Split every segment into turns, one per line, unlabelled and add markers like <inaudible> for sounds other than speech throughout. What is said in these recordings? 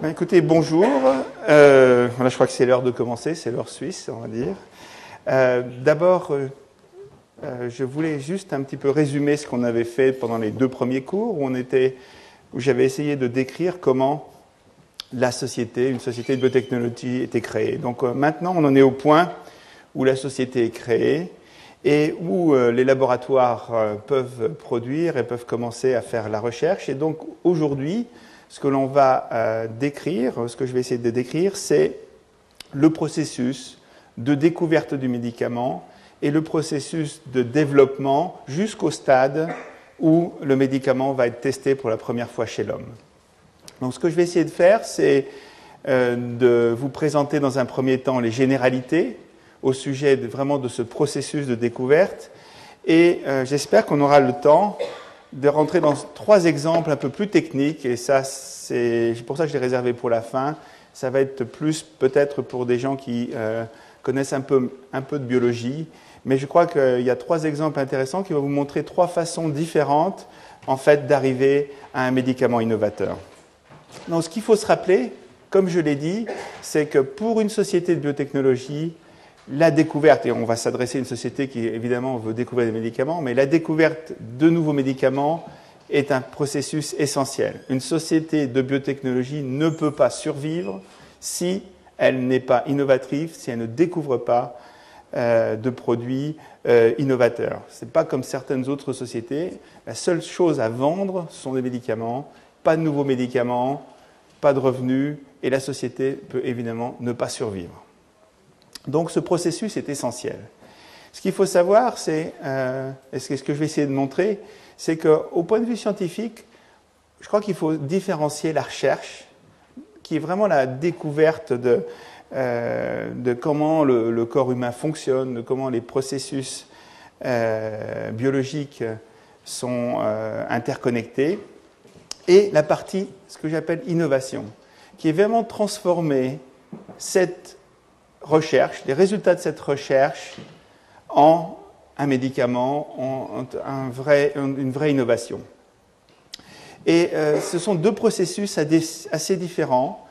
Ben, écoutez, bonjour. Euh, je crois que c'est l'heure de commencer, c'est l'heure suisse, on va dire. Euh, d'abord, euh, je voulais juste un petit peu résumer ce qu'on avait fait pendant les deux premiers cours, où, où j'avais essayé de décrire comment la société, une société de biotechnologie, était créée. Donc maintenant, on en est au point où la société est créée et où les laboratoires peuvent produire et peuvent commencer à faire la recherche. Et donc aujourd'hui, ce que l'on va euh, décrire, ce que je vais essayer de décrire, c'est le processus de découverte du médicament et le processus de développement jusqu'au stade où le médicament va être testé pour la première fois chez l'homme. Donc ce que je vais essayer de faire, c'est euh, de vous présenter dans un premier temps les généralités au sujet vraiment de ce processus de découverte et euh, j'espère qu'on aura le temps de rentrer dans trois exemples un peu plus techniques, et ça, c'est pour ça que je l'ai réservé pour la fin. Ça va être plus peut-être pour des gens qui euh, connaissent un peu, un peu de biologie, mais je crois qu'il y a trois exemples intéressants qui vont vous montrer trois façons différentes, en fait, d'arriver à un médicament innovateur. Donc, ce qu'il faut se rappeler, comme je l'ai dit, c'est que pour une société de biotechnologie, la découverte, et on va s'adresser à une société qui évidemment veut découvrir des médicaments, mais la découverte de nouveaux médicaments est un processus essentiel. Une société de biotechnologie ne peut pas survivre si elle n'est pas innovative, si elle ne découvre pas euh, de produits euh, innovateurs. Ce n'est pas comme certaines autres sociétés. La seule chose à vendre sont des médicaments, pas de nouveaux médicaments, pas de revenus, et la société peut évidemment ne pas survivre. Donc ce processus est essentiel. Ce qu'il faut savoir, c'est, euh, et ce que je vais essayer de montrer, c'est qu'au point de vue scientifique, je crois qu'il faut différencier la recherche, qui est vraiment la découverte de, euh, comment le, corps humain fonctionne, de comment les processus euh, biologiques sont interconnectés, et la partie, ce que j'appelle innovation, qui est vraiment transformer cette recherche, les résultats de cette recherche en un médicament, en, une vraie innovation. Et euh, ce sont deux processus assez différents.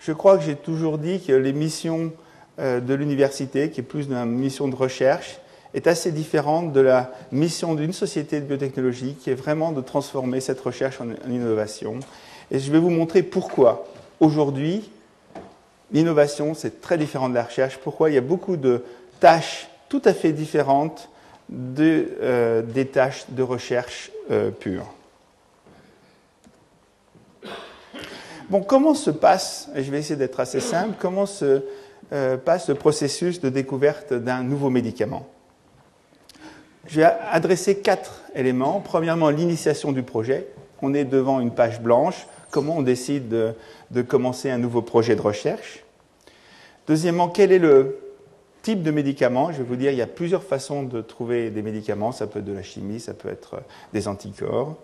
Je crois que j'ai toujours dit que les missions euh, de l'université, qui est plus une mission de recherche, est assez différente de la mission d'une société de biotechnologie, qui est vraiment de transformer cette recherche en, en innovation. Et je vais vous montrer pourquoi aujourd'hui, L'innovation, c'est très différent de la recherche. Pourquoi? Il y a beaucoup de tâches tout à fait différentes euh, des tâches de recherche euh, pure. Bon, comment se passe, et je vais essayer d'être assez simple, comment se euh, passe le processus de découverte d'un nouveau médicament? Je vais adresser quatre éléments. Premièrement, l'initiation du projet. On est devant une page blanche. Comment on décide de, de commencer un nouveau projet de recherche? Deuxièmement, quel est le type de médicament? Je vais vous dire, il y a plusieurs façons de trouver des médicaments. Ça peut être de la chimie, ça peut être des anticorps.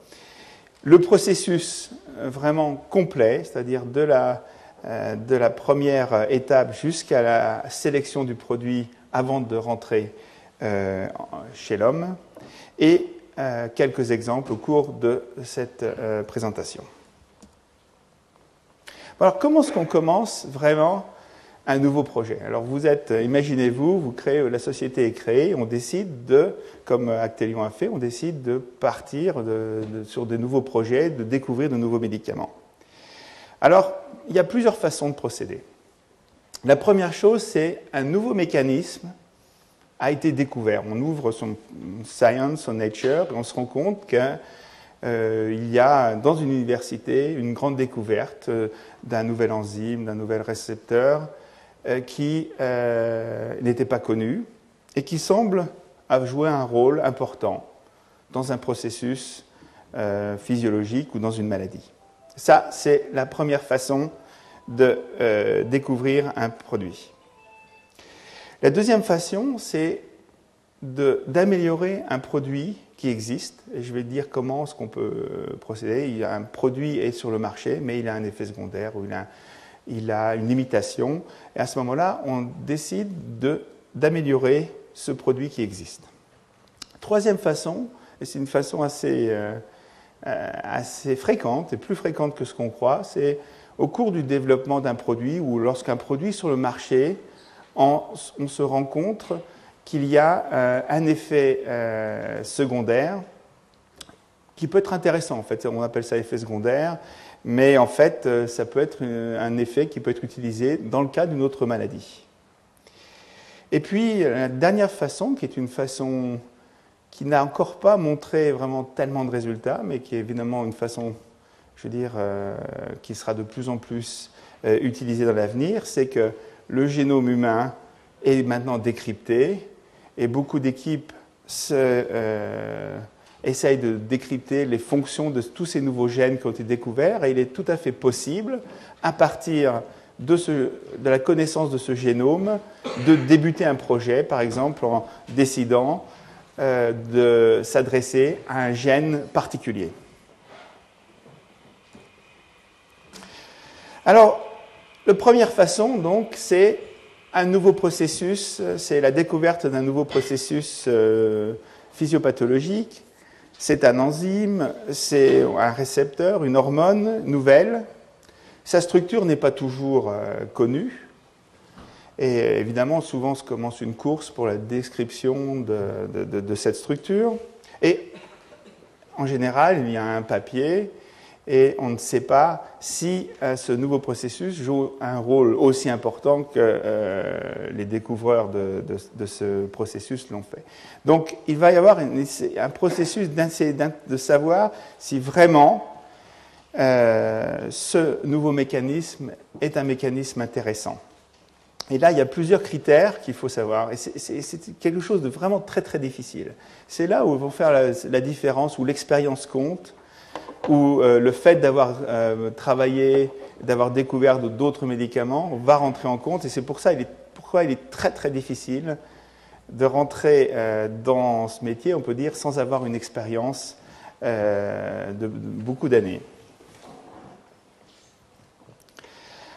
Le processus euh, vraiment complet, c'est-à-dire de la, euh, première étape jusqu'à la sélection du produit avant de rentrer euh, chez l'homme. Et quelques exemples au cours de cette présentation. Alors, comment est-ce qu'on commence vraiment un nouveau projet. Alors vous êtes, imaginez-vous, vous créez, la société est créée, on décide de, comme Actelion a fait, on décide de partir sur de nouveaux projets, de découvrir de nouveaux médicaments. Alors, il y a plusieurs façons de procéder. La première chose, c'est un nouveau mécanisme a été découvert. On ouvre son Science, son Nature, et on se rend compte qu'il euh, y a dans une université une grande découverte euh, d'un nouvel enzyme, d'un nouvel récepteur, euh, qui euh, n'était pas connu et qui semble avoir joué un rôle important dans un processus euh, physiologique ou dans une maladie. Ça, c'est la première façon de découvrir un produit. La deuxième façon, c'est d'améliorer un produit qui existe. Et je vais dire comment est-ce qu'on peut procéder. Un produit est sur le marché, mais il a un effet secondaire ou il a il a une limitation, et à ce moment-là, on décide d'améliorer ce produit qui existe. Troisième façon, et c'est une façon assez, euh, assez fréquente, et plus fréquente que ce qu'on croit, c'est au cours du développement d'un produit ou lorsqu'un produit sur le marché, on, se rend compte qu'il y a euh, un effet euh, secondaire qui peut être intéressant. En fait, on appelle ça effet secondaire, mais en fait, euh, ça peut être un effet qui peut être utilisé dans le cas d'une autre maladie. Et puis, la dernière façon, qui est une façon qui n'a encore pas montré vraiment tellement de résultats, mais qui est évidemment une façon, je veux dire, qui sera de plus en plus utilisée dans l'avenir, c'est que le génome humain est maintenant décrypté et beaucoup d'équipes euh, essayent de décrypter les fonctions de tous ces nouveaux gènes qui ont été découverts et il est tout à fait possible, à partir de, de la connaissance de ce génome, de débuter un projet, par exemple en décidant euh, de s'adresser à un gène particulier. Alors, la première façon, donc, c'est un nouveau processus, c'est la découverte d'un nouveau processus euh, physiopathologique. C'est un enzyme, c'est un récepteur, une hormone nouvelle. Sa structure n'est pas toujours euh, connue. Et évidemment, souvent se commence une course pour la description de, de cette structure. Et en général, il y a un papier et on ne sait pas si euh, ce nouveau processus joue un rôle aussi important que euh, les découvreurs de, ce processus l'ont fait. Donc il va y avoir un processus de savoir si vraiment euh, ce nouveau mécanisme est un mécanisme intéressant. Et là, il y a plusieurs critères qu'il faut savoir. Et c'est quelque chose de vraiment très très difficile. C'est là où vont faire la différence, où l'expérience compte où euh, le fait d'avoir euh, travaillé, d'avoir découvert d'autres médicaments va rentrer en compte. Et c'est pour ça il est, pourquoi il est très très difficile de rentrer euh, dans ce métier, on peut dire, sans avoir une expérience de, beaucoup d'années.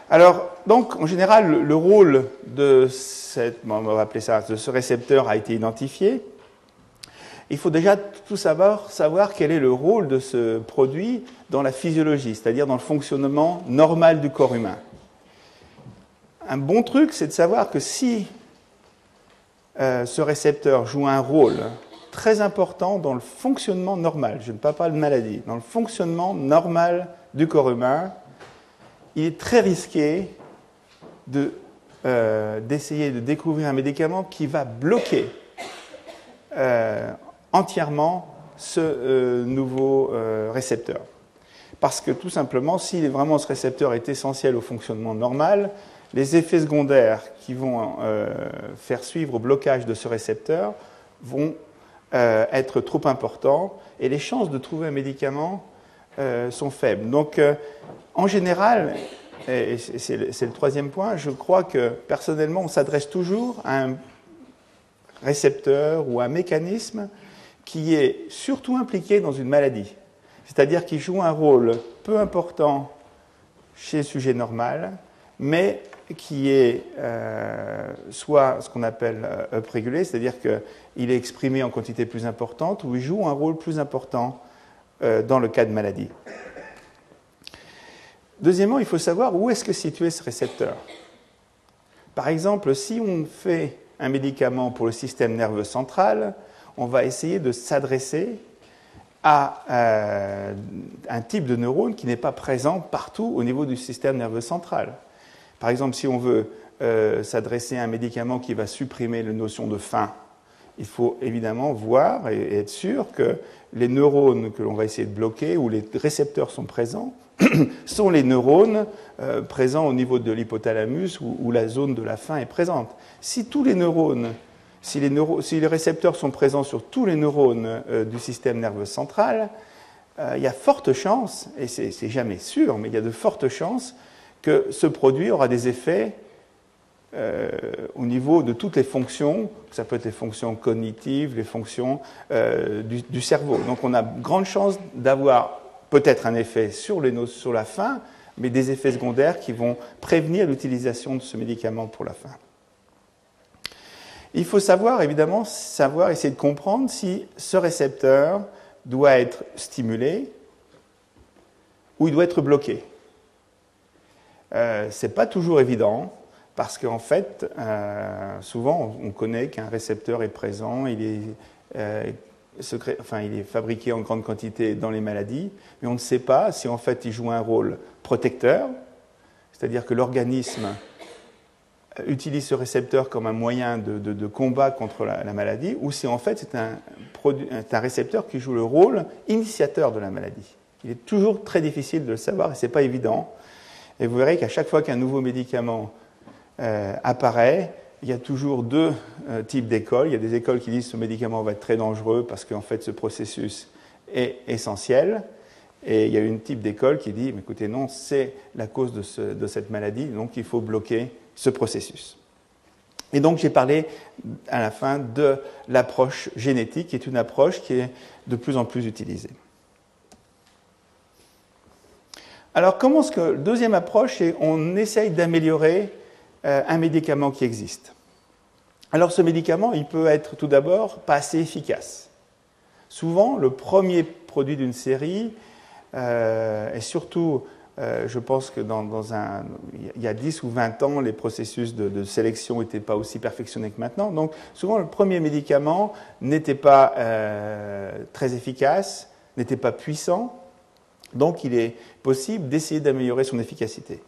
Alors, donc, en général, le, le rôle de ce récepteur a été identifié il faut déjà tout savoir, savoir quel est le rôle de ce produit dans la physiologie, c'est-à-dire dans le fonctionnement normal du corps humain. Un bon truc, c'est de savoir que si euh, ce récepteur joue un rôle très important dans le fonctionnement normal, je ne parle pas de maladie, dans le fonctionnement normal du corps humain, il est très risqué euh, d'essayer de, découvrir un médicament qui va bloquer euh, entièrement ce euh, nouveau euh, récepteur. Parce que tout simplement, si vraiment ce récepteur est essentiel au fonctionnement normal, les effets secondaires qui vont euh, faire suivre au blocage de ce récepteur vont être trop importants et les chances de trouver un médicament sont faibles. Donc, en général, et c'est le troisième point, je crois que personnellement, on s'adresse toujours à un récepteur ou un mécanisme qui est surtout impliqué dans une maladie, c'est-à-dire qui joue un rôle peu important chez le sujet normal, mais qui est euh, soit ce qu'on appelle euh, uprégulé, c'est-à-dire qu'il est exprimé en quantité plus importante, ou il joue un rôle plus important euh, dans le cas de maladie. Deuxièmement, il faut savoir où est-ce que situé ce récepteur. Par exemple, si on fait un médicament pour le système nerveux central, on va essayer de s'adresser à euh, un type de neurone qui n'est pas présent partout au niveau du système nerveux central. Par exemple, si on veut euh, s'adresser à un médicament qui va supprimer la notion de faim, il faut évidemment voir et, être sûr que les neurones que l'on va essayer de bloquer, où les récepteurs sont présents, <coughs> sont les neurones euh, présents au niveau de l'hypothalamus où, la zone de la faim est présente. Si tous les neurones si les, récepteurs sont présents sur tous les neurones euh, du système nerveux central, euh, il y a forte chance, et c'est jamais sûr, mais il y a de fortes chances que ce produit aura des effets euh, au niveau de toutes les fonctions, ça peut être les fonctions cognitives, les fonctions du, cerveau. Donc on a grande chance d'avoir peut-être un effet sur, les, sur la faim, mais des effets secondaires qui vont prévenir l'utilisation de ce médicament pour la faim. Il faut savoir, évidemment, savoir, essayer de comprendre si ce récepteur doit être stimulé ou il doit être bloqué. euh, c'est pas toujours évident parce qu'en fait, euh, souvent, on connaît qu'un récepteur est présent, euh, il est fabriqué en grande quantité dans les maladies, mais on ne sait pas si en fait il joue un rôle protecteur, c'est-à-dire que l'organisme utilise ce récepteur comme un moyen de, combat contre la, maladie, ou si en fait c'est un, un, récepteur qui joue le rôle initiateur de la maladie. Il est toujours très difficile de le savoir et ce n'est pas évident. Et vous verrez qu'à chaque fois qu'un nouveau médicament euh, apparaît, il y a toujours deux euh, types d'écoles. Il y a des écoles qui disent que ce médicament va être très dangereux parce qu'en fait ce processus est essentiel. Et il y a une type d'école qui dit, écoutez, non, c'est la cause de, de, cette maladie, donc il faut bloquer ce processus. Et donc j'ai parlé à la fin de l'approche génétique, qui est une approche qui est de plus en plus utilisée. Alors comment est-ce que, deuxième approche, c'est on essaye d'améliorer euh, un médicament qui existe? Alors ce médicament, il peut être tout d'abord pas assez efficace. Souvent, le premier produit d'une série, euh, et surtout, euh, je pense que dans, un, il y a 10 ou 20 ans, les processus de, sélection n'étaient pas aussi perfectionnés que maintenant. Donc souvent, le premier médicament n'était pas très efficace, n'était pas puissant. Donc il est possible d'essayer d'améliorer son efficacité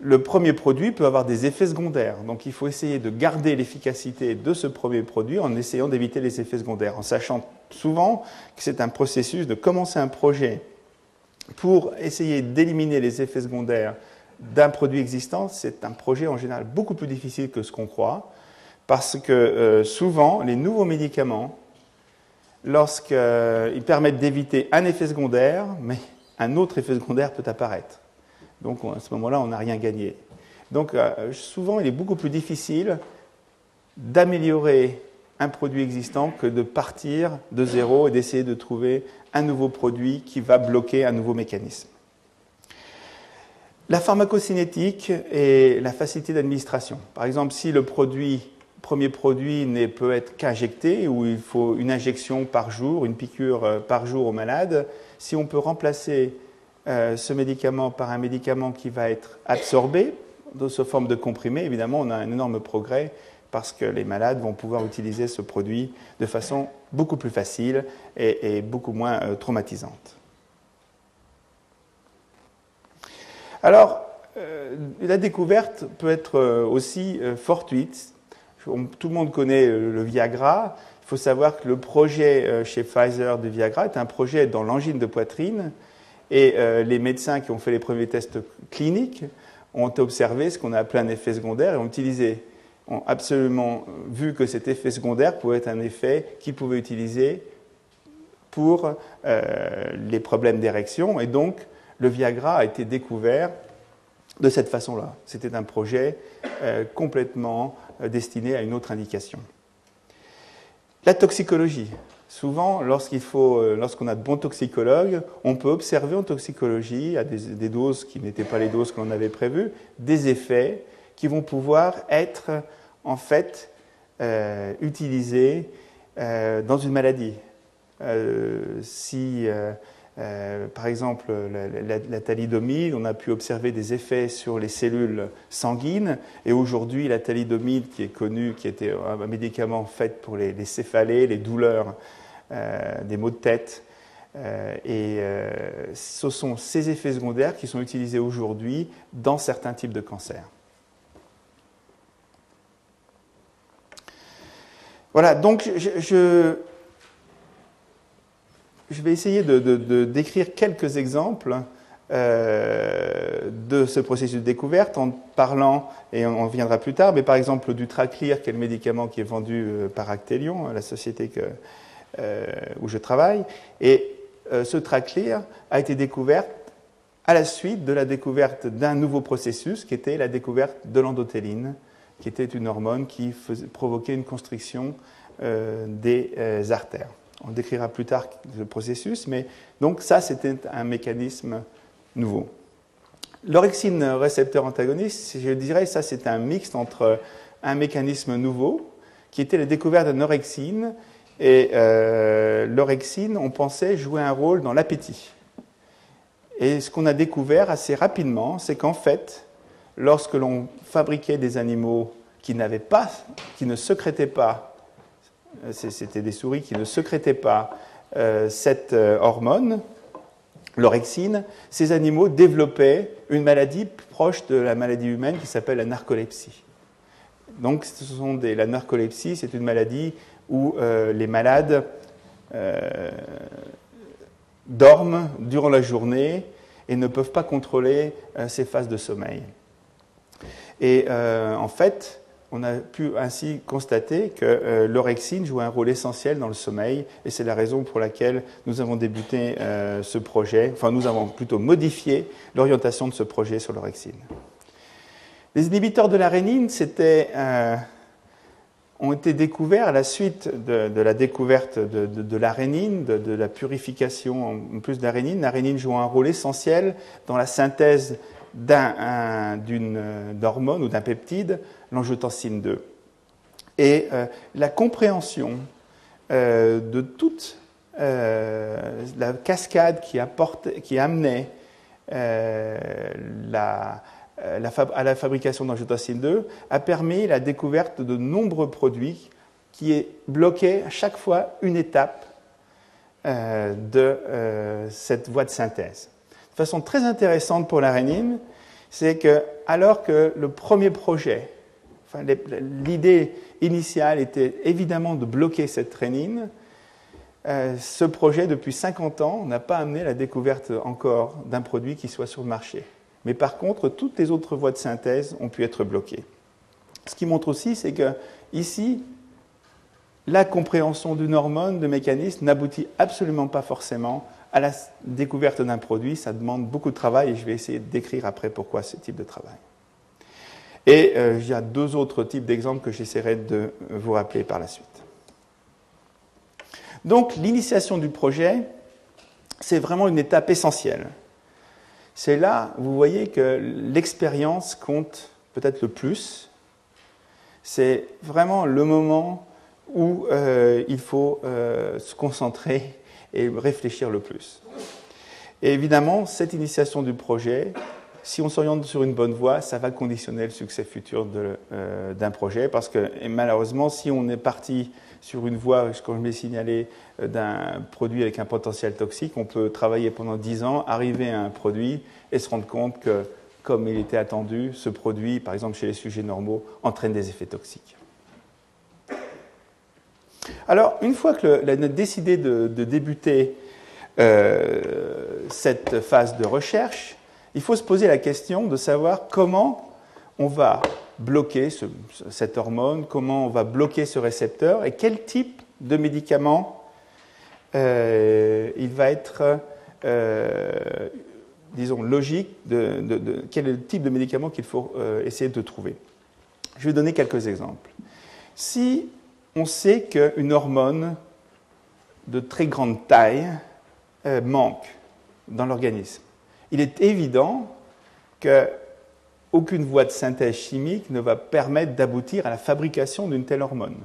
le premier produit peut avoir des effets secondaires. Donc il faut essayer de garder l'efficacité de ce premier produit en essayant d'éviter les effets secondaires, en sachant souvent que c'est un processus de commencer un projet pour essayer d'éliminer les effets secondaires d'un produit existant. C'est un projet en général beaucoup plus difficile que ce qu'on croit, parce que euh, souvent les nouveaux médicaments, lorsqu'ils permettent d'éviter un effet secondaire, mais un autre effet secondaire peut apparaître. Donc à ce moment-là, on n'a rien gagné. Donc euh, souvent, il est beaucoup plus difficile d'améliorer un produit existant que de partir de zéro et d'essayer de trouver un nouveau produit qui va bloquer un nouveau mécanisme. La pharmacocinétique et la facilité d'administration. Par exemple, si le premier produit ne peut être qu'injecté, ou il faut une injection par jour, une piqûre euh, par jour au malade, si on peut remplacer euh, ce médicament par un médicament qui va être absorbé sous forme de comprimé, évidemment, on a un énorme progrès parce que les malades vont pouvoir utiliser ce produit de façon beaucoup plus facile et, beaucoup moins euh, traumatisante. Alors, euh, la découverte peut être aussi fortuite. Tout le monde connaît le Viagra. Il faut savoir que le projet chez Pfizer de Viagra est un projet dans l'angine de poitrine et euh, les médecins qui ont fait les premiers tests cliniques ont observé ce qu'on a appelé un effet secondaire et ont utilisé, ont absolument vu que cet effet secondaire pouvait être un effet qu'ils pouvaient utiliser pour euh, les problèmes d'érection. Et donc, le Viagra a été découvert de cette façon-là. C'était un projet euh, complètement destiné à une autre indication. La toxicologie. Souvent, euh, lorsqu'on a de bons toxicologues, on peut observer en toxicologie, à des, doses qui n'étaient pas les doses que l'on avait prévues, des effets qui vont pouvoir être en fait euh, utilisés euh, dans une maladie. si euh, par exemple, la, thalidomide, on a pu observer des effets sur les cellules sanguines. Et aujourd'hui, la thalidomide, qui est connue, qui était un médicament fait pour les, céphalées, les douleurs, euh, des maux de tête. Euh, et ce sont ces effets secondaires qui sont utilisés aujourd'hui dans certains types de cancers. Voilà, donc je vais essayer de, décrire quelques exemples euh, de ce processus de découverte en parlant, et on reviendra plus tard, mais par exemple du Traclear, qui est le médicament qui est vendu euh, par Actelion, la société euh, où je travaille. Et ce Traclear a été découvert à la suite de la découverte d'un nouveau processus qui était la découverte de l'endothéline, qui était une hormone qui provoquait une constriction des artères. On décrira plus tard le processus, mais donc ça, c'était un mécanisme nouveau. L'orexine récepteur antagoniste, je dirais, ça, c'est un mixte entre un mécanisme nouveau, qui était la découverte de l'orexine, et euh, l'orexine, on pensait jouer un rôle dans l'appétit. Et ce qu'on a découvert assez rapidement, c'est qu'en fait, lorsque l'on fabriquait des animaux qui n'avaient pas, qui ne sécrétaient pas, euh, c'était des souris qui ne sécrétaient pas euh, cette euh, hormone, l'orexine, ces animaux développaient une maladie proche de la maladie humaine qui s'appelle la narcolepsie. Donc, ce sont des, la narcolepsie, c'est une maladie où les malades dorment durant la journée et ne peuvent pas contrôler ces phases de sommeil. Et en fait, on a pu ainsi constater que euh, l'orexine joue un rôle essentiel dans le sommeil, et c'est la raison pour laquelle nous avons débuté euh, ce projet, enfin nous avons plutôt modifié l'orientation de ce projet sur l'orexine. Les inhibiteurs de la rénine euh, ont été découverts à la suite de, la découverte de, de, l'arénine, de, la purification en plus de la rénine. La rénine joue un rôle essentiel dans la synthèse d'une hormone ou d'un peptide l'angiotensine 2. Et euh, la compréhension euh, de toute euh, la cascade qui, apporte, qui amenait la, à la fabrication d'angiotensine 2 a permis la découverte de nombreux produits qui bloquaient à chaque fois une étape de cette voie de synthèse. Façon très intéressante pour la rénine, c'est que alors que le premier projet L'idée initiale était évidemment de bloquer cette rénine. Euh, ce projet, depuis 50 ans, n'a pas amené la découverte encore d'un produit qui soit sur le marché. Mais par contre, toutes les autres voies de synthèse ont pu être bloquées. Ce qui montre aussi, c'est que ici, la compréhension d'une hormone, de mécanisme, n'aboutit absolument pas forcément à la découverte d'un produit. Ça demande beaucoup de travail et je vais essayer de décrire après pourquoi ce type de travail. Et euh, il y a deux autres types d'exemples que j'essaierai de vous rappeler par la suite. Donc l'initiation du projet, c'est vraiment une étape essentielle. C'est là, vous voyez que l'expérience compte peut-être le plus. C'est vraiment le moment où euh, il faut euh, se concentrer et réfléchir le plus. Et évidemment, cette initiation du projet, si on s'oriente sur une bonne voie, ça va conditionner le succès futur euh, d'un projet. Parce que malheureusement, si on est parti sur une voie, comme je m'ai signalé, euh, d'un produit avec un potentiel toxique, on peut travailler pendant 10 ans, arriver à un produit et se rendre compte que, comme il était attendu, ce produit, par exemple chez les sujets normaux, entraîne des effets toxiques. Alors, une fois que l'on a décidé de, débuter euh, cette phase de recherche, il faut se poser la question de savoir comment on va bloquer cette hormone, comment on va bloquer ce récepteur et quel type de médicament euh, il va être, euh, disons, logique, quel est le type de médicament qu'il faut essayer de trouver. Je vais donner quelques exemples. On sait qu'une hormone de très grande taille manque dans l'organisme, il est évident qu'aucune voie de synthèse chimique ne va permettre d'aboutir à la fabrication d'une telle hormone.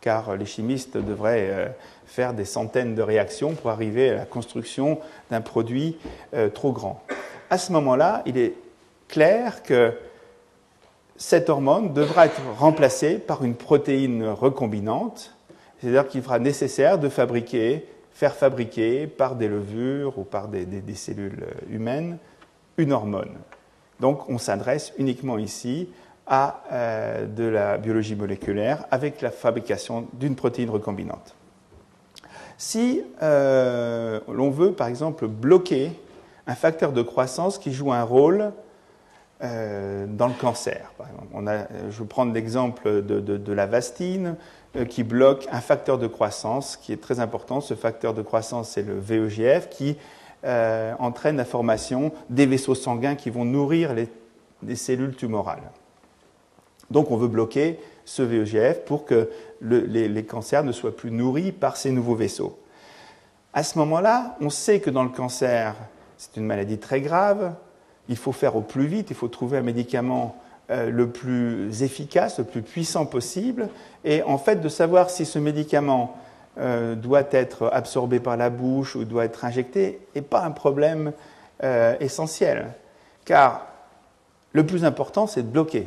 Car les chimistes devraient euh, faire des centaines de réactions pour arriver à la construction d'un produit euh, trop grand. À ce moment-là, il est clair que cette hormone devra être remplacée par une protéine recombinante, c'est-à-dire qu'il sera nécessaire de fabriquer faire fabriquer par des levures ou par des, cellules humaines une hormone. Donc on s'adresse uniquement ici à euh, de la biologie moléculaire avec la fabrication d'une protéine recombinante. Si euh, l'on veut par exemple bloquer un facteur de croissance qui joue un rôle euh, dans le cancer. Par exemple. A, je vais prendre l'exemple de, la vastine euh, qui bloque un facteur de croissance qui est très important. Ce facteur de croissance, c'est le VEGF qui euh, entraîne la formation des vaisseaux sanguins qui vont nourrir les, cellules tumorales. Donc on veut bloquer ce VEGF pour que les, les, cancers ne soient plus nourris par ces nouveaux vaisseaux. À ce moment-là, on sait que dans le cancer, c'est une maladie très grave, il faut faire au plus vite, il faut trouver un médicament euh, le plus efficace, le plus puissant possible, et en fait de savoir si ce médicament euh, doit être absorbé par la bouche ou doit être injecté n'est pas un problème euh, essentiel, car le plus important, c'est de bloquer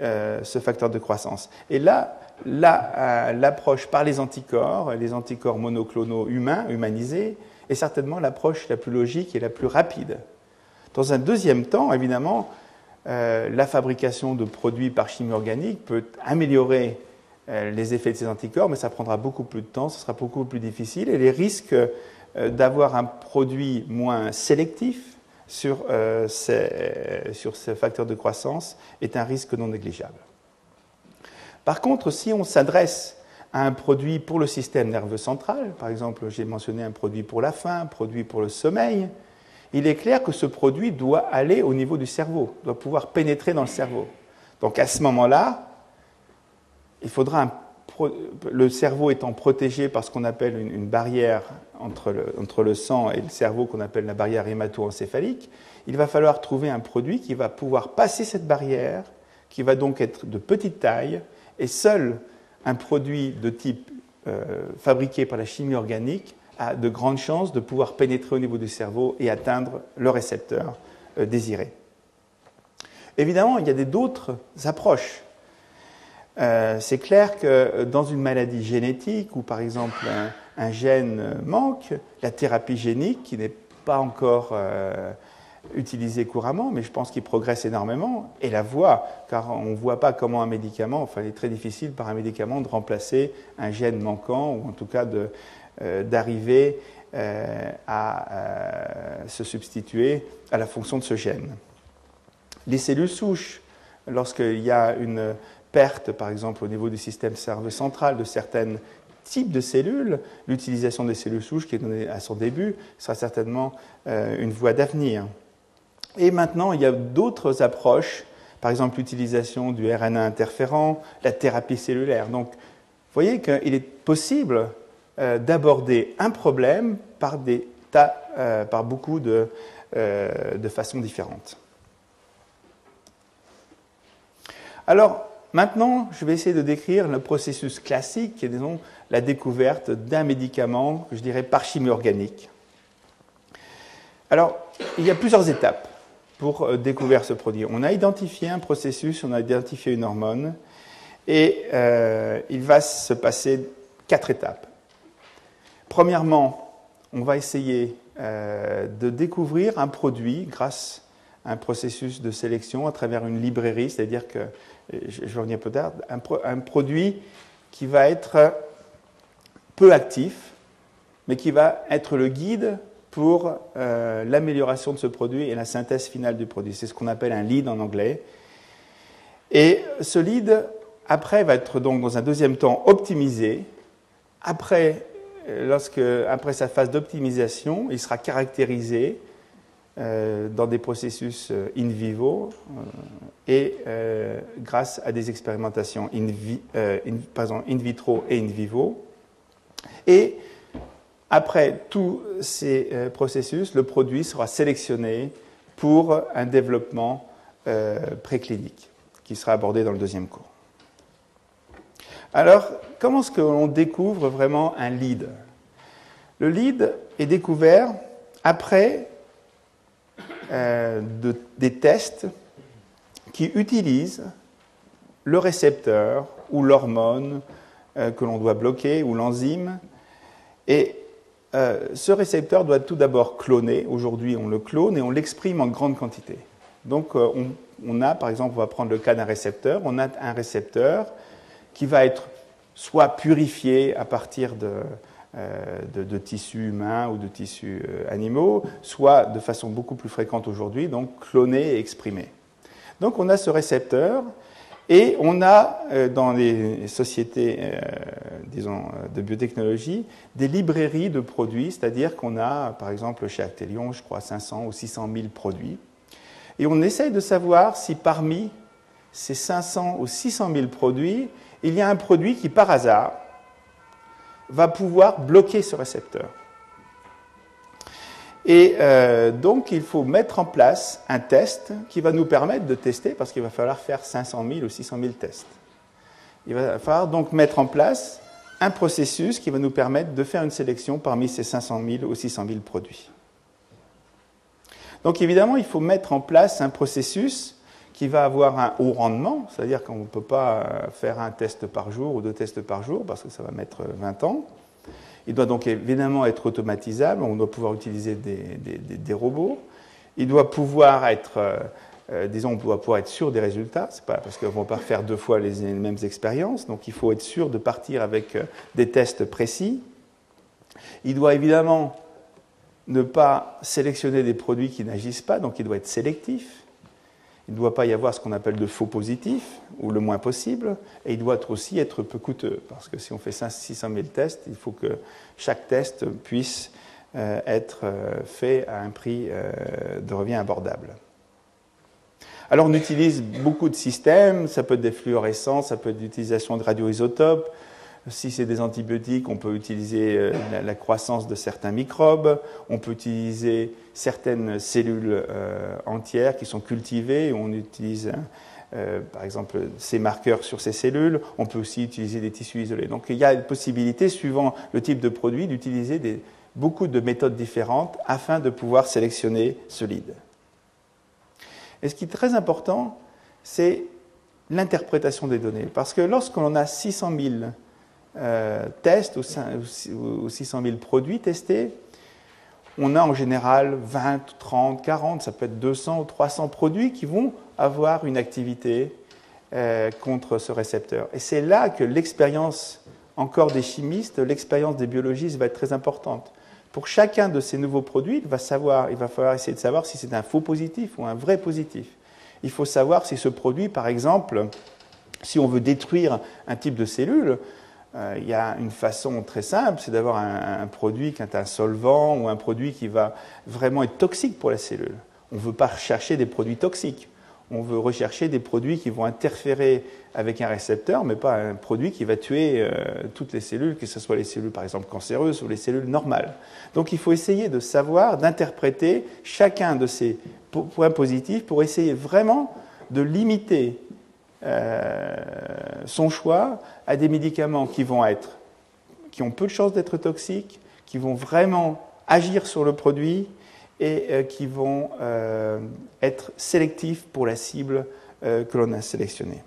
ce facteur de croissance. Et là, l'approche par les anticorps, les anticorps monoclonaux humains, humanisés, est certainement l'approche la plus logique et la plus rapide. Dans un deuxième temps, évidemment, euh, la fabrication de produits par chimie organique peut améliorer euh, les effets de ces anticorps, mais ça prendra beaucoup plus de temps, ce sera beaucoup plus difficile, et les risques euh, d'avoir un produit moins sélectif sur, ces, sur ce facteur de croissance est un risque non négligeable. Par contre, si on s'adresse à un produit pour le système nerveux central, par exemple, j'ai mentionné un produit pour la faim, un produit pour le sommeil, il est clair que ce produit doit aller au niveau du cerveau, doit pouvoir pénétrer dans le cerveau. Donc à ce moment-là, il faudra le cerveau étant protégé par ce qu'on appelle une, barrière entre le, sang et le cerveau qu'on appelle la barrière hémato-encéphalique, il va falloir trouver un produit qui va pouvoir passer cette barrière, qui va donc être de petite taille, et seul un produit de type euh, fabriqué par la chimie organique a de grandes chances de pouvoir pénétrer au niveau du cerveau et atteindre le récepteur euh, désiré. Évidemment, il y a d'autres approches. Euh, c'est clair que dans une maladie génétique où par exemple un, gène manque, la thérapie génique, qui n'est pas encore euh, utilisée couramment, mais je pense qu'il progresse énormément, est la voie, car on ne voit pas comment un médicament, enfin il est très difficile par un médicament de remplacer un gène manquant, ou en tout cas de, euh, d'arriver euh, à euh, se substituer à la fonction de ce gène. Les cellules souches, lorsqu'il y a une perte, par exemple, au niveau du système cerveau central de certains types de cellules, l'utilisation des cellules souches qui est donnée à son début sera certainement une voie d'avenir. Et maintenant, il y a d'autres approches, par exemple l'utilisation du RNA interférent, la thérapie cellulaire. Donc, vous voyez qu'il est possible euh, d'aborder un problème par, des tas, euh, par beaucoup de, euh, de, façons différentes. Alors, maintenant, je vais essayer de décrire le processus classique, qui est disons, la découverte d'un médicament, je dirais, par chimie organique. Alors, il y a plusieurs étapes pour découvrir ce produit. On a identifié un processus, on a identifié une hormone, et il va se passer quatre étapes. Premièrement, on va essayer euh, de découvrir un produit grâce à un processus de sélection à travers une librairie, c'est-à-dire que, je vais revenir plus tard, un, produit qui va être peu actif, mais qui va être le guide pour euh, l'amélioration de ce produit et la synthèse finale du produit. C'est ce qu'on appelle un lead en anglais. Et ce lead, après, va être donc dans un deuxième temps optimisé. Après lorsque, après sa phase d'optimisation, il sera caractérisé euh, dans des processus euh, in vivo euh, et grâce à des expérimentations in, in, vitro et in vivo. Et après tous ces processus, le produit sera sélectionné pour un développement préclinique qui sera abordé dans le deuxième cours. Alors, comment est-ce qu'on découvre vraiment un lead? Le lead est découvert après euh, des tests qui utilisent le récepteur ou l'hormone euh, que l'on doit bloquer ou l'enzyme. Et euh, ce récepteur doit tout d'abord cloner. Aujourd'hui, on le clone et on l'exprime en grande quantité. Donc, on, on, a, par exemple, on va prendre le cas d'un récepteur. On a un récepteur qui va être soit purifié à partir de, euh, tissus humains ou de tissus euh, animaux, soit de façon beaucoup plus fréquente aujourd'hui, donc cloné et exprimé. Donc on a ce récepteur et on a euh, dans les sociétés, disons, de biotechnologie, des librairies de produits, c'est-à-dire qu'on a, par exemple, chez Actelion, je crois, 500 ou 600 000 produits. Et on essaye de savoir si parmi ces 500 ou 600 000 produits, il y a un produit qui, par hasard, va pouvoir bloquer ce récepteur. Et euh, donc, il faut mettre en place un test qui va nous permettre de tester, parce qu'il va falloir faire 500 000 ou 600 000 tests. Il va falloir donc mettre en place un processus qui va nous permettre de faire une sélection parmi ces 500 000 ou 600 000 produits. Donc, évidemment, il faut mettre en place un processus qui va avoir un haut rendement, c'est-à-dire qu'on ne peut pas faire un test par jour ou deux tests par jour parce que ça va mettre 20 ans. Il doit donc évidemment être automatisable, on doit pouvoir utiliser des, robots. Il doit pouvoir être, euh, euh, disons, on doit pouvoir être sûr des résultats, c'est pas parce qu'on ne va pas faire deux fois les, mêmes expériences, donc il faut être sûr de partir avec euh, des tests précis. Il doit évidemment ne pas sélectionner des produits qui n'agissent pas, donc il doit être sélectif. Il ne doit pas y avoir ce qu'on appelle de faux positifs, ou le moins possible, et il doit aussi être peu coûteux, parce que si on fait 600 000 tests, il faut que chaque test puisse euh, être euh, fait à un prix euh, de revient abordable. Alors on utilise beaucoup de systèmes, ça peut être des fluorescents, ça peut être l'utilisation de radioisotopes, si c'est des antibiotiques, on peut utiliser euh, la, croissance de certains microbes, on peut utiliser certaines cellules euh, entières qui sont cultivées, on utilise euh, par exemple ces marqueurs sur ces cellules, on peut aussi utiliser des tissus isolés. Donc il y a une possibilité, suivant le type de produit, d'utiliser beaucoup de méthodes différentes afin de pouvoir sélectionner ce lead. Et ce qui est très important, c'est l'interprétation des données. Parce que lorsqu'on a 600 000 euh, tests ou 600 000 produits testés, on a en général 20, 30, 40, ça peut être 200 ou 300 produits qui vont avoir une activité euh, contre ce récepteur. Et c'est là que l'expérience encore des chimistes, l'expérience des biologistes va être très importante. Pour chacun de ces nouveaux produits, il va, savoir, il va falloir essayer de savoir si c'est un faux positif ou un vrai positif. Il faut savoir si ce produit, par exemple, si on veut détruire un type de cellule, euh, il y a une façon très simple, c'est d'avoir un, produit qui est un solvant ou un produit qui va vraiment être toxique pour la cellule. On ne veut pas rechercher des produits toxiques. On veut rechercher des produits qui vont interférer avec un récepteur, mais pas un produit qui va tuer euh, toutes les cellules, que ce soit les cellules par exemple cancéreuses ou les cellules normales. Donc il faut essayer de savoir, d'interpréter chacun de ces points positifs pour essayer vraiment de limiter son choix à des médicaments qui vont être, qui ont peu de chances d'être toxiques, qui vont vraiment agir sur le produit et euh, qui vont euh, être sélectifs pour la cible que l'on a sélectionnée.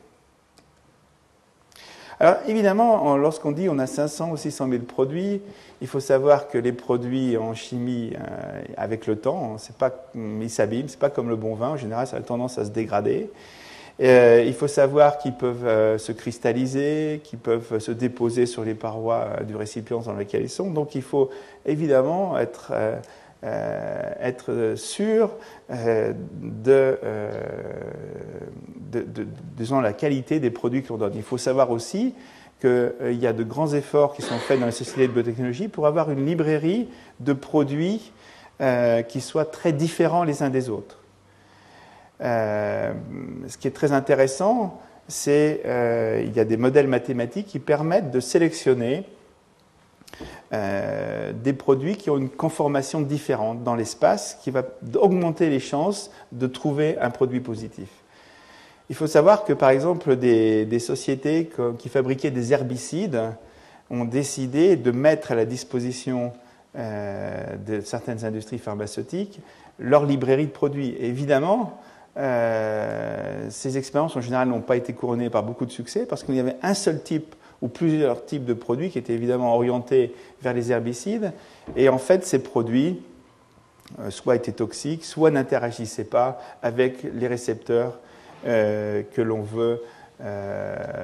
Alors évidemment, lorsqu'on dit on a 500 ou 600 000 produits, il faut savoir que les produits en chimie, avec le temps, c'est pas, ils s'abîment, c'est pas comme le bon vin. En général, ça a tendance à se dégrader. Euh, il faut savoir qu'ils peuvent euh, se cristalliser, qu'ils peuvent se déposer sur les parois euh, du récipient dans lequel ils sont. Donc il faut évidemment être, sûr de, de, la qualité des produits que l'on donne. Il faut savoir aussi qu'il y a de grands efforts qui sont faits dans la société de biotechnologie pour avoir une librairie de produits qui soient très différents les uns des autres. Euh, ce qui est très intéressant, c'est euh, y a des modèles mathématiques qui permettent de sélectionner euh, des produits qui ont une conformation différente dans l'espace, qui va augmenter les chances de trouver un produit positif. Il faut savoir que, par exemple, des, sociétés qui fabriquaient des herbicides ont décidé de mettre à la disposition de certaines industries pharmaceutiques leur librairie de produits. évidemment, euh, ces expériences en général n'ont pas été couronnées par beaucoup de succès parce qu'il y avait un seul type ou plusieurs types de produits qui étaient évidemment orientés vers les herbicides. Et en fait, ces produits euh, soit étaient toxiques, soit n'interagissaient pas avec les récepteurs euh, que l'on veut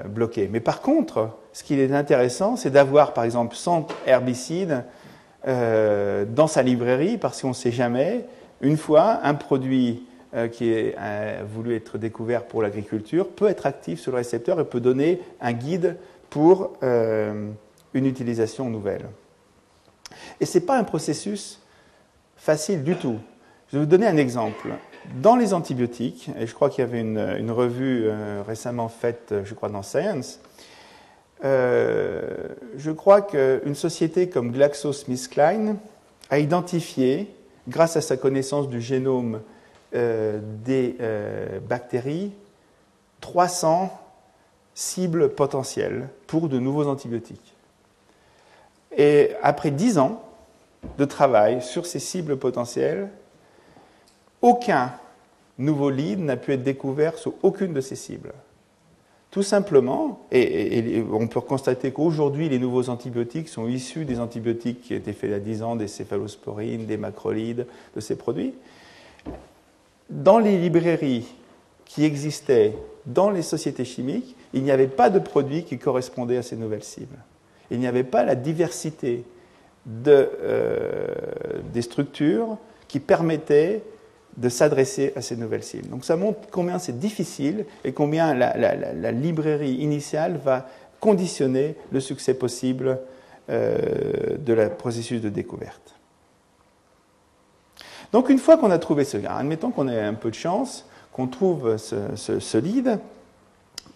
bloquer. Mais par contre, ce qui est intéressant, c'est d'avoir par exemple 100 herbicides dans sa librairie parce qu'on ne sait jamais, une fois, un produit euh, qui a voulu être découvert pour l'agriculture peut être actif sur le récepteur et peut donner un guide pour euh, une utilisation nouvelle. Et ce n'est pas un processus facile du tout. Je vais vous donner un exemple. Dans les antibiotiques, et je crois qu'il y avait une, revue euh, récemment faite, je crois, dans Science, je crois qu'une société comme GlaxoSmithKline a identifié, grâce à sa connaissance du génome euh, des euh, bactéries 300 cibles potentielles pour de nouveaux antibiotiques. Et après 10 ans de travail sur ces cibles potentielles, aucun nouveau lead n'a pu être découvert sous aucune de ces cibles. Tout simplement, et, on peut constater qu'aujourd'hui, les nouveaux antibiotiques sont issus des antibiotiques qui étaient faits il y a 10 ans, des céphalosporines, des macrolides, de ces produits. Dans les librairies qui existaient dans les sociétés chimiques, il n'y avait pas de produits qui correspondaient à ces nouvelles cibles. Il n'y avait pas la diversité euh, des structures qui permettaient de s'adresser à ces nouvelles cibles. Donc ça montre combien c'est difficile et combien la, librairie initiale va conditionner le succès possible euh, de la processus de découverte. Donc une fois qu'on a trouvé ce gars, admettons qu'on ait un peu de chance, qu'on trouve ce, lead,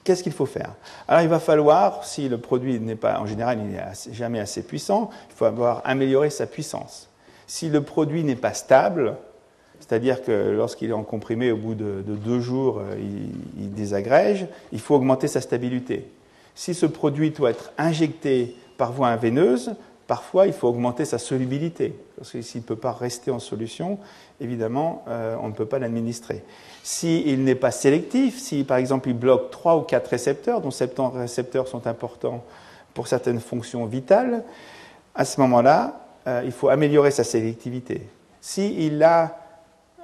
qu'est-ce qu'il faut faire? Alors il va falloir, si le produit n'est pas, en général, il n'est jamais assez puissant, il faut avoir amélioré sa puissance. Si le produit n'est pas stable, c'est-à-dire que lorsqu'il est en comprimé, au bout de, deux jours, euh, il, désagrège, il faut augmenter sa stabilité. Si ce produit doit être injecté par voie veineuse, parfois il faut augmenter sa solubilité. Parce que s'il ne peut pas rester en solution, évidemment, euh, on ne peut pas l'administrer. S'il n'est pas sélectif, si par exemple il bloque trois ou quatre récepteurs, dont 70 récepteurs sont importants pour certaines fonctions vitales, à ce moment-là, euh, il faut améliorer sa sélectivité. S'il a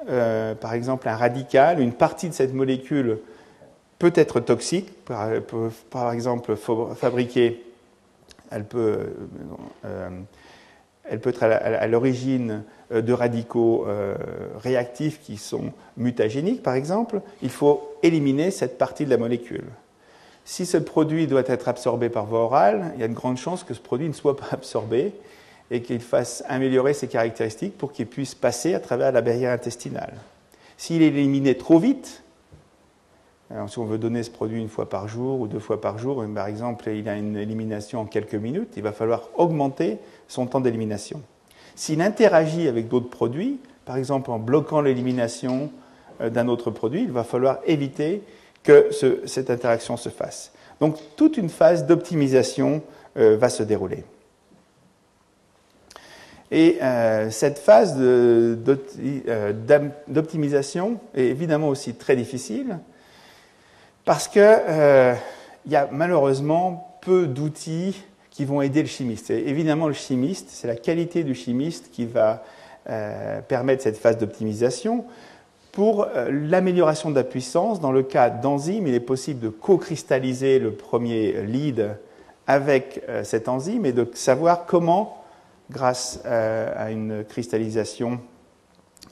euh, par exemple un radical, une partie de cette molécule peut être toxique, par, exemple fabriquée, elle peut, euh, elle peut être à l'origine euh, de radicaux réactifs qui sont mutagéniques, par exemple, il faut éliminer cette partie de la molécule. Si ce produit doit être absorbé par voie orale, il y a une grande chance que ce produit ne soit pas absorbé et qu'il fasse améliorer ses caractéristiques pour qu'il puisse passer à travers la barrière intestinale. S'il est éliminé trop vite, si on veut donner ce produit une fois par jour ou deux fois par jour, par exemple, il a une élimination en quelques minutes, il va falloir augmenter son temps d'élimination. S'il interagit avec d'autres produits, par exemple en bloquant l'élimination euh, d'un autre produit, il va falloir éviter que cette interaction se fasse. Donc toute une phase d'optimisation euh, va se dérouler. Et euh, cette phase d'optimisation est évidemment aussi très difficile parce qu'il euh, y a malheureusement peu d'outils qui vont aider le chimiste. Et évidemment, le chimiste, c'est la qualité du chimiste qui va permettre cette phase d'optimisation. Pour l'amélioration de la puissance, dans le cas d'enzymes, il est possible de co-cristalliser le premier lead avec cette enzyme et de savoir comment grâce euh, à une cristallisation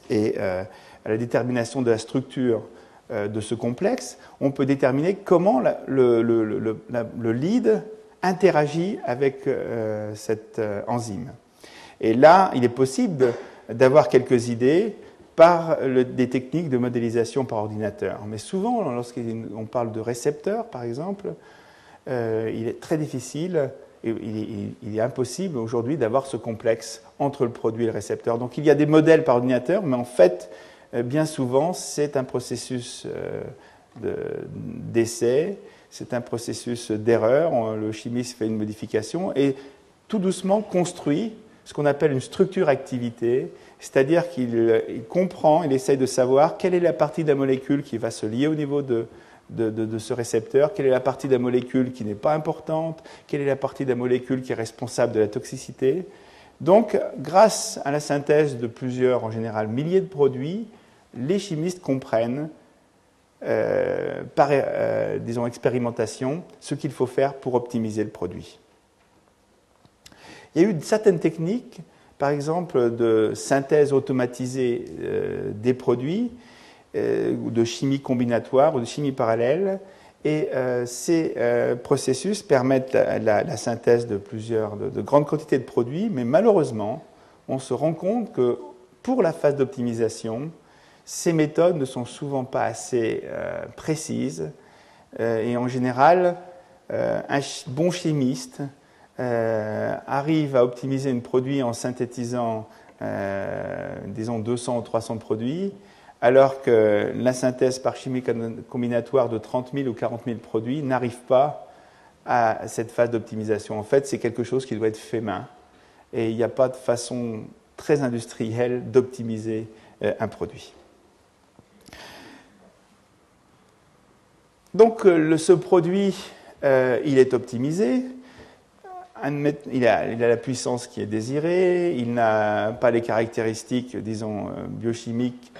et euh, à la détermination de la structure euh, de ce complexe, on peut déterminer comment le, lead interagit avec cette enzyme. Et là, il est possible d'avoir quelques idées par des techniques de modélisation par ordinateur. Mais souvent, lorsqu'on parle de récepteurs, par exemple, il est très difficile il, est impossible aujourd'hui d'avoir ce complexe entre le produit et le récepteur. Donc il y a des modèles par ordinateur, mais en fait, euh, bien souvent, c'est un processus euh, d'essai, c'est un processus d'erreur. Le chimiste fait une modification et tout doucement construit ce qu'on appelle une structure-activité, c'est-à-dire qu'il comprend, il essaye de savoir quelle est la partie de la molécule qui va se lier au niveau de, de, ce récepteur, quelle est la partie de la molécule qui n'est pas importante, quelle est la partie de la molécule qui est responsable de la toxicité. Donc, grâce à la synthèse de plusieurs, en général milliers de produits, les chimistes comprennent, euh, par euh, disons, expérimentation, ce qu'il faut faire pour optimiser le produit. Il y a eu certaines techniques, par exemple de synthèse automatisée euh, des produits, ou de chimie combinatoire ou de chimie parallèle. Et ces processus permettent la, synthèse de plusieurs, de, grandes quantités de produits, mais malheureusement, on se rend compte que pour la phase d'optimisation, ces méthodes ne sont souvent pas assez précises. et en général, un bon chimiste arrive à optimiser un produit en synthétisant, disons, 200 ou 300 produits, alors que la synthèse par chimie combinatoire de 30 000 ou 40 000 produits n'arrive pas à cette phase d'optimisation. En fait, c'est quelque chose qui doit être fait main et il n'y a pas de façon très industrielle d'optimiser euh, un produit. Donc ce produit, il est optimisé, il a, la puissance qui est désirée, il n'a pas les caractéristiques, disons, biochimiques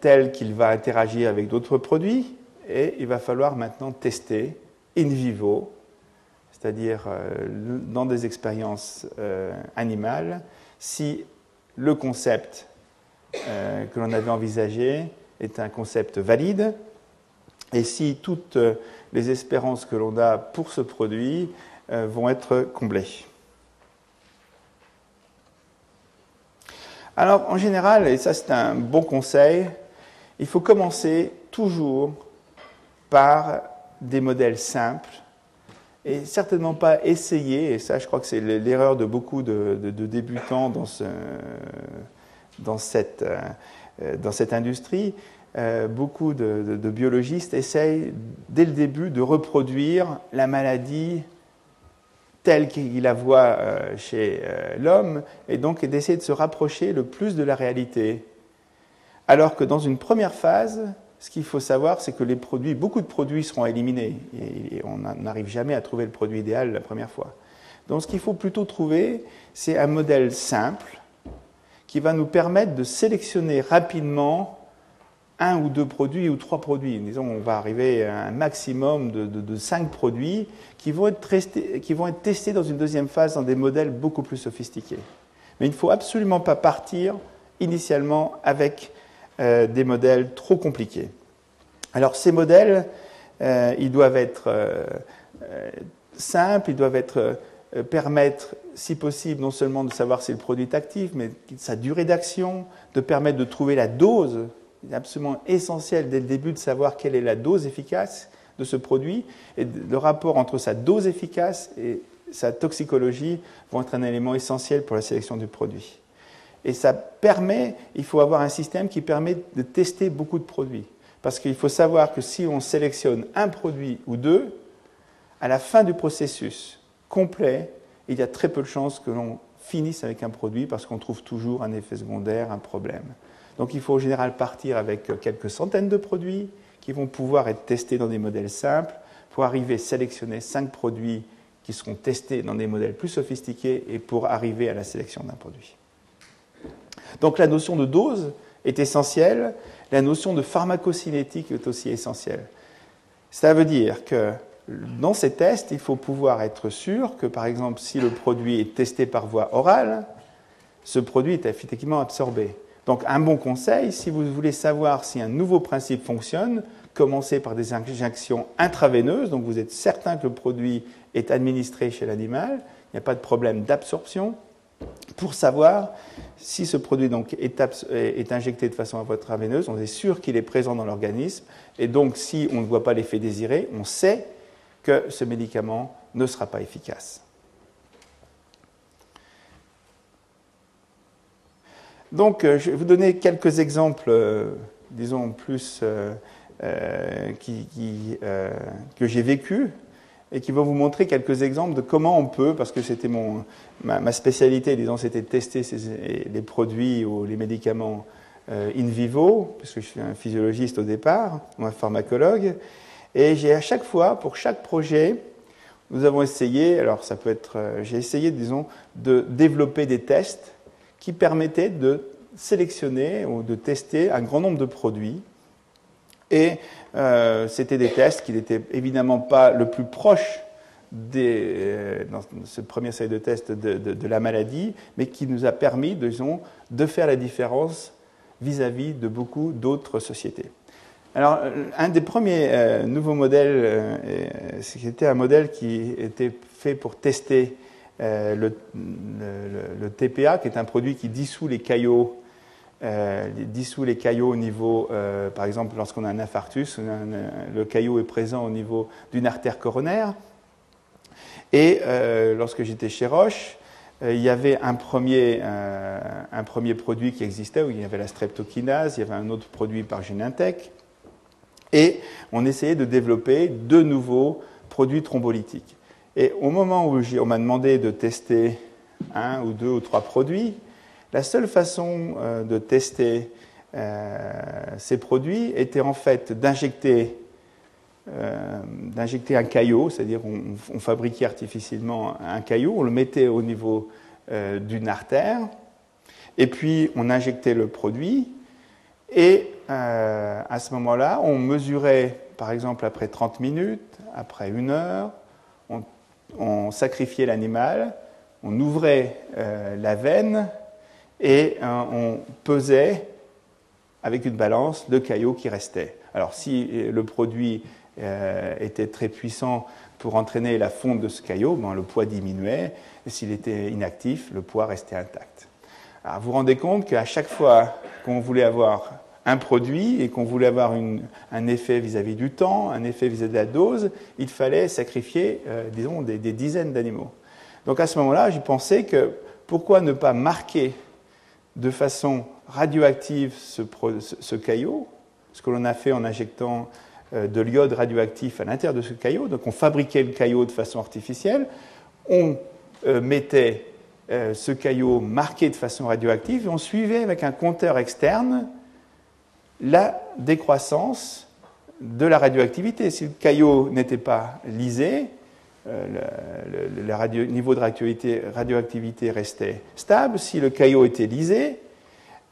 telles qu'il va interagir avec d'autres produits, et il va falloir maintenant tester in vivo, c'est-à-dire dans des expériences animales, si le concept euh, que l'on avait envisagé est un concept valide et si toutes les espérances que l'on a pour ce produit euh, vont être comblées. Alors en général, et ça c'est un bon conseil, il faut commencer toujours par des modèles simples et certainement pas essayer, et ça je crois que c'est l'erreur de beaucoup de, débutants euh, dans cette industrie, euh, beaucoup de, biologistes essayent dès le début de reproduire la maladie telle qu'ils la voient euh, chez l'homme, et donc d'essayer de se rapprocher le plus de la réalité. Alors que dans une première phase, ce qu'il faut savoir, c'est que les produits, beaucoup de produits seront éliminés et on n'arrive jamais à trouver le produit idéal la première fois. Donc ce qu'il faut plutôt trouver, c'est un modèle simple qui va nous permettre de sélectionner rapidement un ou deux produits ou trois produits. Disons, on va arriver à un maximum de, cinq produits qui vont, être testés, dans une deuxième phase dans des modèles beaucoup plus sophistiqués. Mais il ne faut absolument pas partir initialement avec euh, des modèles trop compliqués. Alors ces modèles, euh, ils doivent être euh, simples, ils doivent être, permettre, si possible, non seulement de savoir si le produit est actif, mais sa durée d'action, de permettre de trouver la dose. Il est absolument essentiel dès le début de savoir quelle est la dose efficace de ce produit et le rapport entre sa dose efficace et sa toxicologie vont être un élément essentiel pour la sélection du produit. Et ça permet, il faut avoir un système qui permet de tester beaucoup de produits. Parce qu'il faut savoir que si on sélectionne un produit ou deux, à la fin du processus complet, il y a très peu de chances que l'on finisse avec un produit parce qu'on trouve toujours un effet secondaire, un problème. Donc il faut en général partir avec quelques centaines de produits qui vont pouvoir être testés dans des modèles simples pour arriver à sélectionner cinq produits qui seront testés dans des modèles plus sophistiqués et pour arriver à la sélection d'un produit. Donc la notion de dose est essentielle, la notion de pharmacocinétique est aussi essentielle. Ça veut dire que dans ces tests, il faut pouvoir être sûr que, par exemple, si le produit est testé par voie orale, ce produit est effectivement absorbé. Donc un bon conseil, si vous voulez savoir si un nouveau principe fonctionne, commencez par des injections intraveineuses, donc vous êtes certain que le produit est administré chez l'animal, il n'y a pas de problème d'absorption, pour savoir si ce produit donc est, injecté de façon intraveineuse, on est sûr qu'il est présent dans l'organisme, et donc si on ne voit pas l'effet désiré, on sait que ce médicament ne sera pas efficace. Donc, euh, je vais vous donner quelques exemples, euh, disons, plus euh, que j'ai vécu et qui vont vous montrer quelques exemples de comment on peut, parce que c'était ma, spécialité, disons, c'était de tester les produits ou les médicaments in vivo, parce que je suis un physiologiste au départ, un pharmacologue, et j'ai à chaque fois, pour chaque projet, nous avons essayé, alors ça peut être, j'ai essayé, disons, de développer des tests qui permettaient de sélectionner ou de tester un grand nombre de produits et euh, c'était des tests qui n'étaient évidemment pas le plus proche des, euh, dans ce premier série de tests de, la maladie, mais qui nous a permis, disons, de faire la différence vis-à-vis de beaucoup d'autres sociétés. Alors, euh, un des premiers nouveaux modèles, c'était un modèle qui était fait pour tester le, le, TPA, qui est un produit qui dissout les caillots euh, dissout les caillots au niveau, euh, par exemple, lorsqu'on a un infarctus, le caillot est présent au niveau d'une artère coronaire. Et euh, lorsque j'étais chez Roche, il y avait un premier, un premier produit qui existait, où il y avait la streptokinase, il y avait un autre produit par Genentech, et on essayait de développer de nouveaux produits thrombolytiques. Et au moment où on m'a demandé de tester un ou deux ou trois produits, la seule façon euh, de tester euh, ces produits était en fait d'injecter d'injecter un caillot, c'est-à-dire on, fabriquait artificiellement un caillot, on le mettait au niveau d'une artère, et puis on injectait le produit, et à ce moment-là, on mesurait, par exemple, après 30 minutes, après une heure, on, sacrifiait l'animal, on ouvrait la veine et on pesait avec une balance le caillot qui restait. Alors si euh, le produit euh, était très puissant pour entraîner la fonte de ce caillot, ben, le poids diminuait, s'il était inactif, le poids restait intact. Vous vous rendez compte qu'à chaque fois qu'on voulait avoir un produit et qu'on voulait avoir un effet vis-à-vis du temps, un effet vis-à-vis de la dose, il fallait sacrifier, euh, disons, des, dizaines d'animaux. Donc à ce moment-là, j'ai pensé que pourquoi ne pas marquer de façon radioactive ce, caillot, ce que l'on a fait en injectant euh, de l'iode radioactif à l'intérieur de ce caillot. Donc on fabriquait le caillot de façon artificielle, on euh, mettait ce caillot marqué de façon radioactive et on suivait avec un compteur externe la décroissance de la radioactivité. Si le caillot n'était pas lisé, le, niveau de radioactivité, restait stable. Si le caillot était lisé,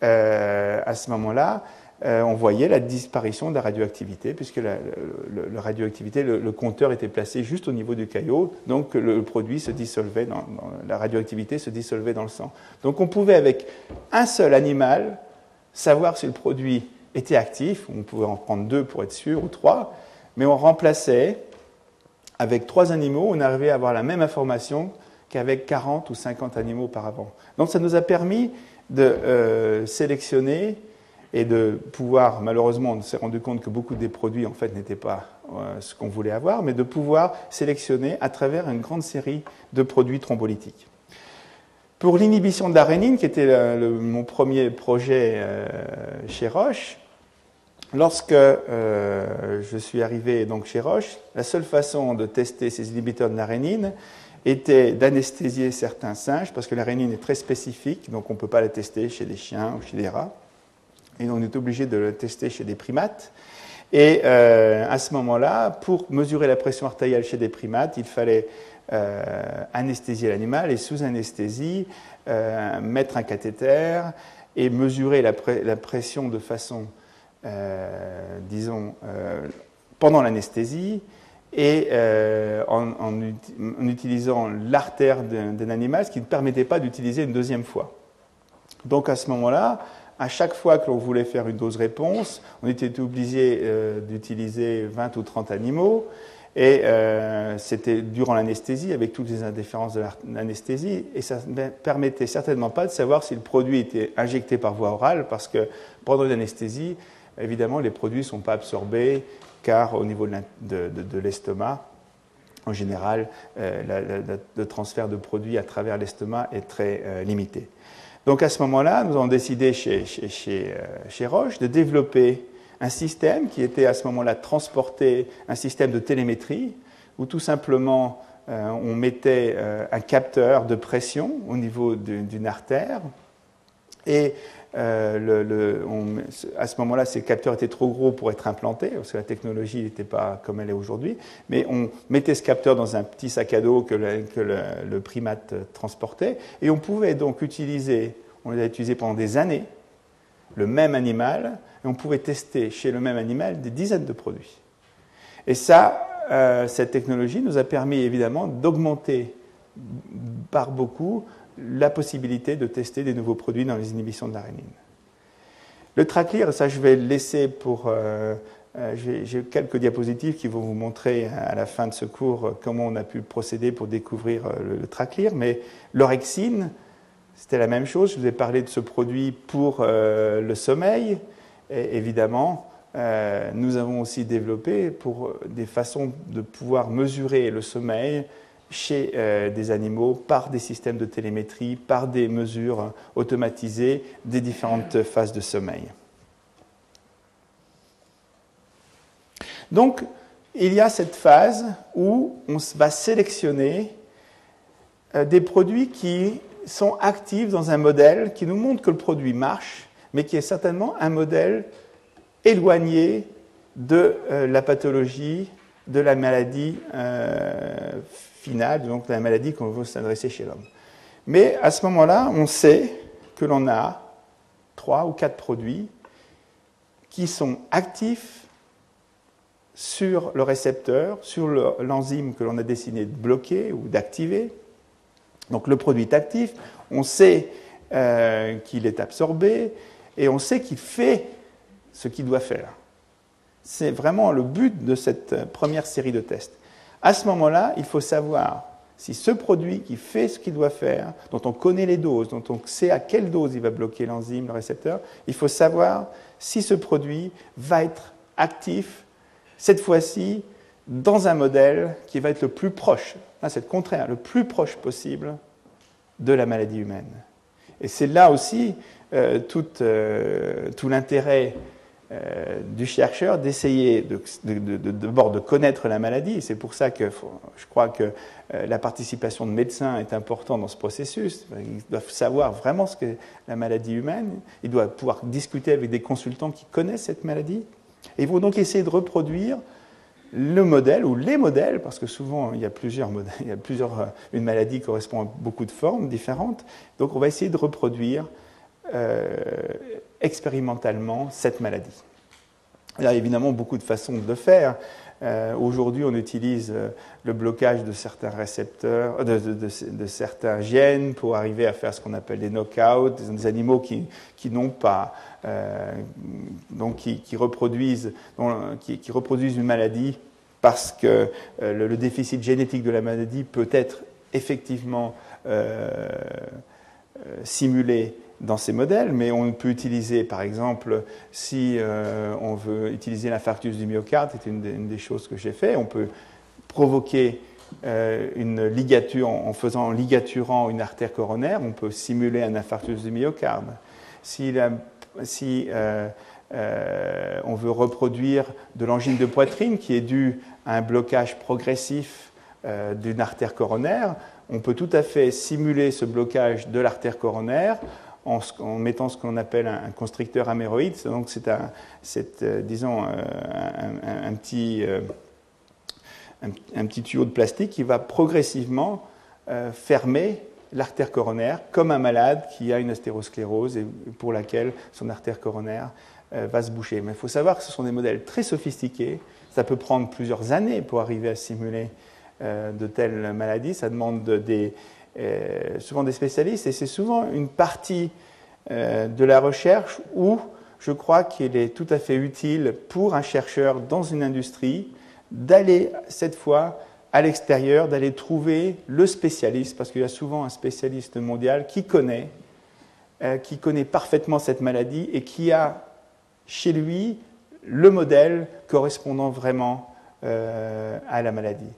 euh, à ce moment-là, euh, on voyait la disparition de la radioactivité, puisque le, compteur était placé juste au niveau du caillot, donc le, produit se dissolvait, dans, la radioactivité se dissolvait dans le sang. Donc on pouvait, avec un seul animal, savoir si le produit était actif, on pouvait en prendre deux pour être sûr, ou trois, mais on remplaçait, avec trois animaux, on arrivait à avoir la même information qu'avec 40 ou 50 animaux auparavant. Donc ça nous a permis de euh, sélectionner et de pouvoir, malheureusement, on s'est rendu compte que beaucoup des produits en fait n'étaient pas euh, ce qu'on voulait avoir, mais de pouvoir sélectionner à travers une grande série de produits thrombolytiques. Pour l'inhibition de l'arénine, qui était mon premier projet euh, chez Roche, lorsque je suis arrivé donc chez Roche, la seule façon de tester ces inhibiteurs de l'arénine, était d'anesthésier certains singes, parce que la rénine est très spécifique, donc on ne peut pas la tester chez des chiens ou chez des rats. Et on est obligé de la tester chez des primates. Et euh, à ce moment-là, pour mesurer la pression artérielle chez des primates, il fallait euh, anesthésier l'animal et sous anesthésie, euh, mettre un cathéter et mesurer la, la pression de façon, disons, pendant l'anesthésie et euh, en, utilisant l'artère d'un animal, ce qui ne permettait pas d'utiliser une deuxième fois. Donc à ce moment-là, à chaque fois que l'on voulait faire une dose-réponse, on était obligé euh, d'utiliser 20 ou 30 animaux, et euh, c'était durant l'anesthésie, avec toutes les indifférences de l'anesthésie, et ça ne permettait certainement pas de savoir si le produit était injecté par voie orale, parce que pendant l'anesthésie, évidemment, les produits ne sont pas absorbés car au niveau de l'estomac, en général, euh, le transfert de produits à travers l'estomac est très euh, limité. Donc à ce moment-là, nous avons décidé chez, chez, euh, Roche de développer un système qui était à ce moment-là transporté, un système de télémétrie, où tout simplement on mettait un capteur de pression au niveau d'une artère et euh, à ce moment-là, ces capteurs étaient trop gros pour être implantés, parce que la technologie n'était pas comme elle est aujourd'hui. Mais on mettait ce capteur dans un petit sac à dos que, le, primate transportait, et on pouvait donc utiliser, on les a utilisés pendant des années, le même animal, et on pouvait tester chez le même animal des dizaines de produits. Et ça, euh, cette technologie nous a permis évidemment d'augmenter par beaucoup la possibilité de tester des nouveaux produits dans les inhibitions de l'arénine. Le traclear, ça je vais laisser pour... Euh, euh, j'ai quelques diapositives qui vont vous montrer à la fin de ce cours euh, comment on a pu procéder pour découvrir le, le mais l'orexine, c'était la même chose. Je vous ai parlé de ce produit pour le sommeil. Évidemment, nous avons aussi développé pour des façons de pouvoir mesurer le sommeil chez euh, des animaux par des systèmes de télémétrie, par des mesures automatisées des différentes phases de sommeil. Donc, il y a cette phase où on va sélectionner euh, des produits qui sont actifs dans un modèle qui nous montre que le produit marche, mais qui est certainement un modèle éloigné de euh, la pathologie de la maladie finale, donc la maladie qu'on veut s'adresser chez l'homme. Mais à ce moment-là, on sait que l'on a trois ou quatre produits qui sont actifs sur le récepteur, sur l'enzyme que l'on a décidé de bloquer ou d'activer. Donc le produit est actif, on sait euh, qu'il est absorbé et on sait qu'il fait ce qu'il doit faire. C'est vraiment le but de cette première série de tests. À ce moment-là, il faut savoir si ce produit qui fait ce qu'il doit faire, dont on connaît les doses, dont on sait à quelle dose il va bloquer l'enzyme, le récepteur, il faut savoir si ce produit va être actif, cette fois-ci, dans un modèle qui va être le plus proche, là c'est le contraire, le plus proche possible de la maladie humaine. Et c'est là aussi euh, euh, tout l'intérêt euh, du chercheur d'essayer d'abord de, connaître la maladie. C'est pour ça que je crois que euh, la participation de médecins est importante dans ce processus. Ils doivent savoir vraiment ce qu'est la maladie humaine. Ils doivent pouvoir discuter avec des consultants qui connaissent cette maladie. Et ils vont donc essayer de reproduire le modèle ou les modèles, parce que souvent il y a plusieurs modèles, il y a plusieurs, euh, une maladie correspond à beaucoup de formes différentes. Donc on va essayer de reproduire expérimentalement cette maladie. Il y a évidemment beaucoup de façons de faire. Euh, aujourd'hui, on utilise euh, le blocage de certains récepteurs, de, certains gènes pour arriver à faire ce qu'on appelle des knockouts, des animaux qui, n'ont pas, donc qui, reproduisent une maladie parce que le, déficit génétique de la maladie peut être effectivement simulé dans ces modèles, mais on peut utiliser, par exemple, si euh, on veut utiliser l'infarctus du myocarde, c'est une, des choses que j'ai fait, on peut provoquer euh, une ligature en faisant ligaturant une artère coronaire, on peut simuler un infarctus du myocarde. Si, si euh, on veut reproduire de l'angine de poitrine qui est due à un blocage progressif d'une artère coronaire, on peut tout à fait simuler ce blocage de l'artère coronaire en, mettant ce qu'on appelle un, constricteur améroïde. Donc c'est un, euh, disons, euh, un, petit, euh, un, petit tuyau de plastique qui va progressivement fermer l'artère coronaire comme un malade qui a une astérosclérose et pour laquelle son artère coronaire va se boucher. Mais il faut savoir que ce sont des modèles très sophistiqués. Ça peut prendre plusieurs années pour arriver à simuler de telles maladies. Ça demande des, souvent des spécialistes, et c'est souvent une partie euh, de la recherche où je crois qu'il est tout à fait utile pour un chercheur dans une industrie d'aller cette fois à l'extérieur, d'aller trouver le spécialiste, parce qu'il y a souvent un spécialiste mondial qui connaît, euh, qui connaît parfaitement cette maladie et qui a chez lui le modèle correspondant vraiment à la maladie.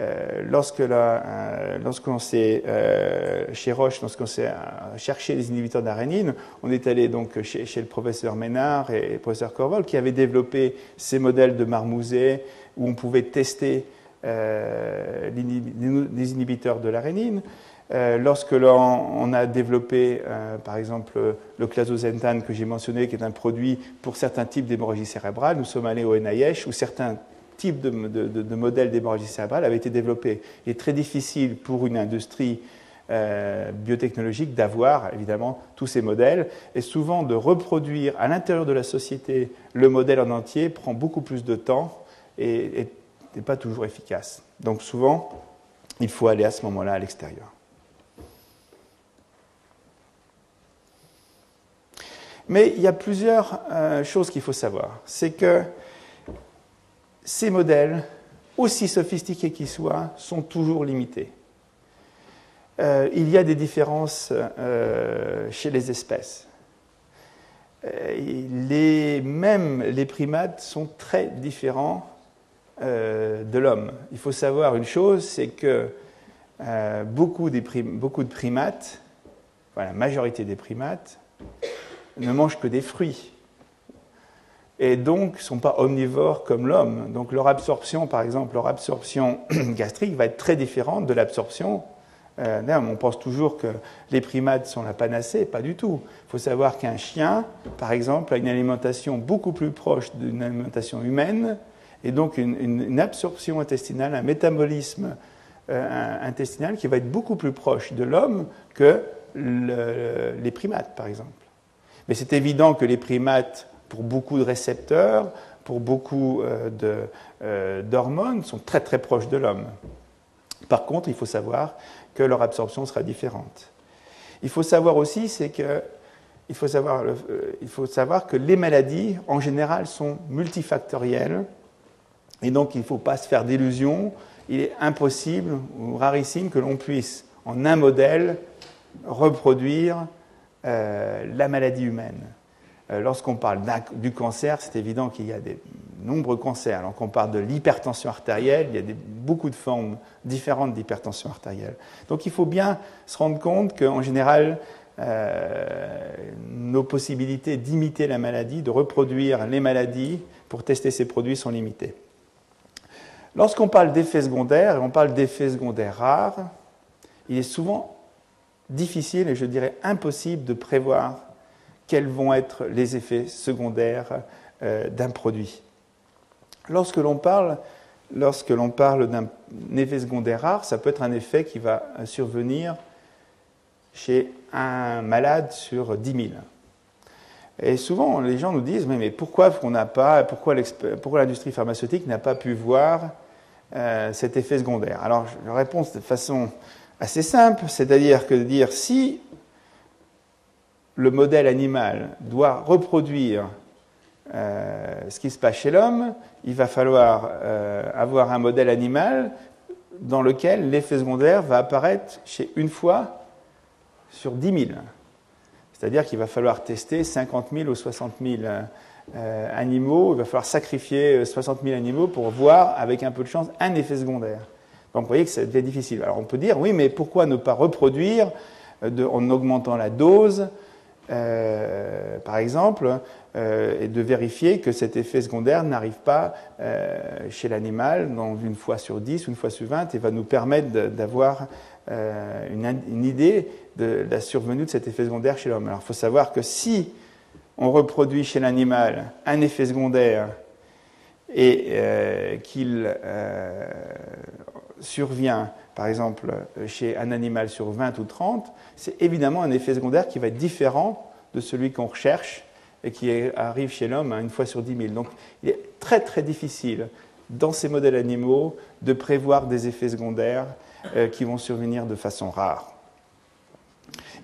Euh, lorsque euh, lorsqu'on s'est euh, chez Roche, lorsqu'on s'est cherché les inhibiteurs d'arénine, on est allé donc chez, le professeur Ménard et le professeur Corvol qui avaient développé ces modèles de marmousets où on pouvait tester les inhibiteurs de l'arénine. lorsque l'on a développé, par exemple, le clazosentan que j'ai mentionné, qui est un produit pour certains types d'hémorragie cérébrale, nous sommes allés au NIH où certains type de, de, modèle d'hémorragie cérébrale avait été développé. Il est très difficile pour une industrie euh, biotechnologique d'avoir évidemment tous ces modèles et souvent de reproduire à l'intérieur de la société le modèle en entier prend beaucoup plus de temps et n'est pas toujours efficace. Donc souvent, il faut aller à ce moment-là à l'extérieur. Mais il y a plusieurs euh, choses qu'il faut savoir. C'est que ces modèles, aussi sophistiqués qu'ils soient, sont toujours limités. Euh, il y a des différences euh, chez les espèces. Euh, les, même les primates sont très différents de l'homme. Il faut savoir une chose, c'est que beaucoup, beaucoup, de primates, la majorité des primates, ne mangent que des fruits et donc ne sont pas omnivores comme l'homme. Donc leur absorption, par exemple, leur absorption <clears throat> gastrique va être très différente de l'absorption. Euh, on pense toujours que les primates sont la panacée, pas du tout. Il faut savoir qu'un chien, par exemple, a une alimentation beaucoup plus proche d'une alimentation humaine et donc une, absorption intestinale, un métabolisme euh, intestinal qui va être beaucoup plus proche de l'homme que les primates, par exemple. Mais c'est évident que les primates, pour beaucoup de récepteurs, pour beaucoup euh, d'hormones, sont très très proches de l'homme. Par contre, il faut savoir que leur absorption sera différente. Il faut savoir aussi, que il faut, savoir, euh, il faut savoir que les maladies, en général, sont multifactorielles. Et donc, il ne faut pas se faire d'illusions. Il est impossible ou rarissime que l'on puisse, en un modèle, reproduire euh, la maladie humaine. Euh, lorsqu'on parle du cancer, c'est évident qu'il y a des nombreux cancers. Alors qu'on parle de l'hypertension artérielle, il y a beaucoup de formes différentes d'hypertension artérielle. Donc il faut bien se rendre compte qu'en général, euh, nos possibilités d'imiter la maladie, de reproduire les maladies pour tester ces produits sont limitées. Lorsqu'on parle d'effets secondaires, et on parle d'effets secondaires rares, il est souvent difficile et je dirais impossible de prévoir quels vont être les effets secondaires euh, d'un produit. Lorsque l'on parle, d'un effet secondaire rare, ça peut être un effet qui va survenir chez un malade sur 10 000. Et souvent, les gens nous disent mais, pourquoi pourquoi l'industrie pharmaceutique n'a pas pu voir euh, cet effet secondaire? Alors, je réponds de façon assez simple, c'est-à-dire que de dire si le modèle animal doit reproduire euh, ce qui se passe chez l'homme, il va falloir euh, avoir un modèle animal dans lequel l'effet secondaire va apparaître chez une fois sur 10 000. C'est-à-dire qu'il va falloir tester 50 000 ou 60 000 euh, animaux, il va falloir sacrifier 60 000 animaux pour voir, avec un peu de chance, un effet secondaire. Donc vous voyez que devient difficile. Alors on peut dire, oui, mais pourquoi ne pas reproduire en augmentant la dose euh, par exemple, euh, et de vérifier que cet effet secondaire n'arrive pas euh, chez l'animal dans une fois sur 10, une fois sur 20, et va nous permettre d'avoir une, idée de la survenue de cet effet secondaire chez l'homme. Alors il faut savoir que si on reproduit chez l'animal un effet secondaire et qu'il survient par exemple, chez un animal sur 20 ou 30, c'est évidemment un effet secondaire qui va être différent de celui qu'on recherche et qui arrive chez l'homme une fois sur 10 000. Donc il est très très difficile dans ces modèles animaux de prévoir des effets secondaires euh, qui vont survenir de façon rare.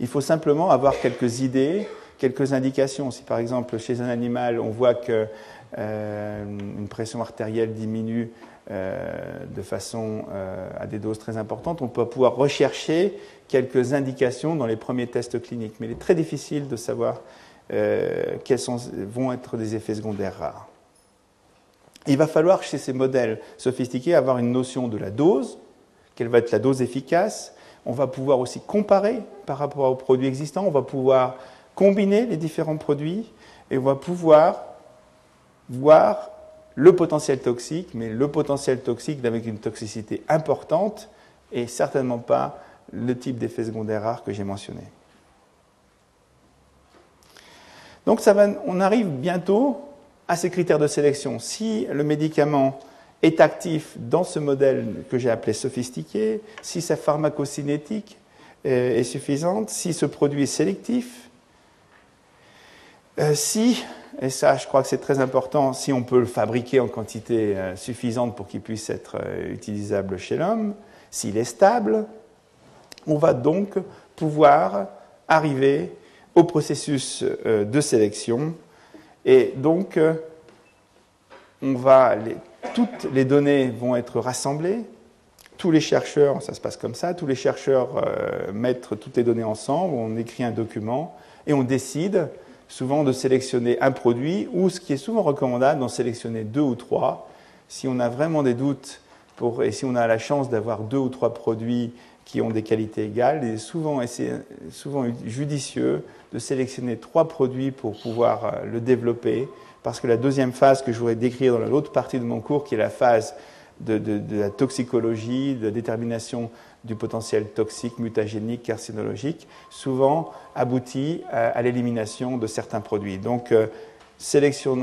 Il faut simplement avoir quelques idées, quelques indications. Si par exemple chez un animal on voit qu'une euh, pression artérielle diminue euh, de façon euh, à des doses très importantes, on peut pouvoir rechercher quelques indications dans les premiers tests cliniques. Mais il est très difficile de savoir euh, quels vont être des effets secondaires rares. Il va falloir, chez ces modèles sophistiqués, avoir une notion de la dose, quelle va être la dose efficace. On va pouvoir aussi comparer par rapport aux produits existants, on va pouvoir combiner les différents produits et on va pouvoir voir le potentiel toxique, mais le potentiel toxique avec une toxicité importante et certainement pas le type d'effet secondaire rare que j'ai mentionné. Donc ça va, on arrive bientôt à ces critères de sélection. Si le médicament est actif dans ce modèle que j'ai appelé sophistiqué, si sa pharmacocinétique est suffisante, si ce produit est sélectif, euh, si et ça, je crois que c'est très important si on peut le fabriquer en quantité euh, suffisante pour qu'il puisse être euh, utilisable chez l'homme. S'il est stable, on va donc pouvoir arriver au processus euh, de sélection. Et donc, on va toutes les données vont être rassemblées. Tous les chercheurs, ça se passe comme ça, tous les chercheurs mettent toutes les données ensemble, on écrit un document et on décide souvent de sélectionner un produit ou, ce qui est souvent recommandable, d'en sélectionner deux ou trois. Si on a vraiment des doutes pour, et si on a la chance d'avoir deux ou trois produits qui ont des qualités égales, il est souvent, souvent judicieux de sélectionner trois produits pour pouvoir euh, le développer, parce que la deuxième phase que je voudrais décrire dans l'autre partie de mon cours, qui est la phase de, de la toxicologie, de la détermination du potentiel toxique, mutagénique, carcinologique, souvent aboutit à, l'élimination de certains produits. Donc, euh, sélection,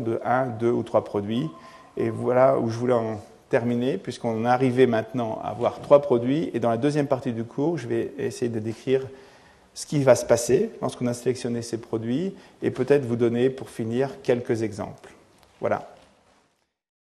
de un, deux ou trois produits. Et voilà où je voulais en terminer, puisqu'on est arrivé maintenant à avoir trois produits. Et dans la deuxième partie du cours, je vais essayer de décrire ce qui va se passer lorsqu'on a sélectionné ces produits et peut-être vous donner, pour finir, quelques exemples. Voilà.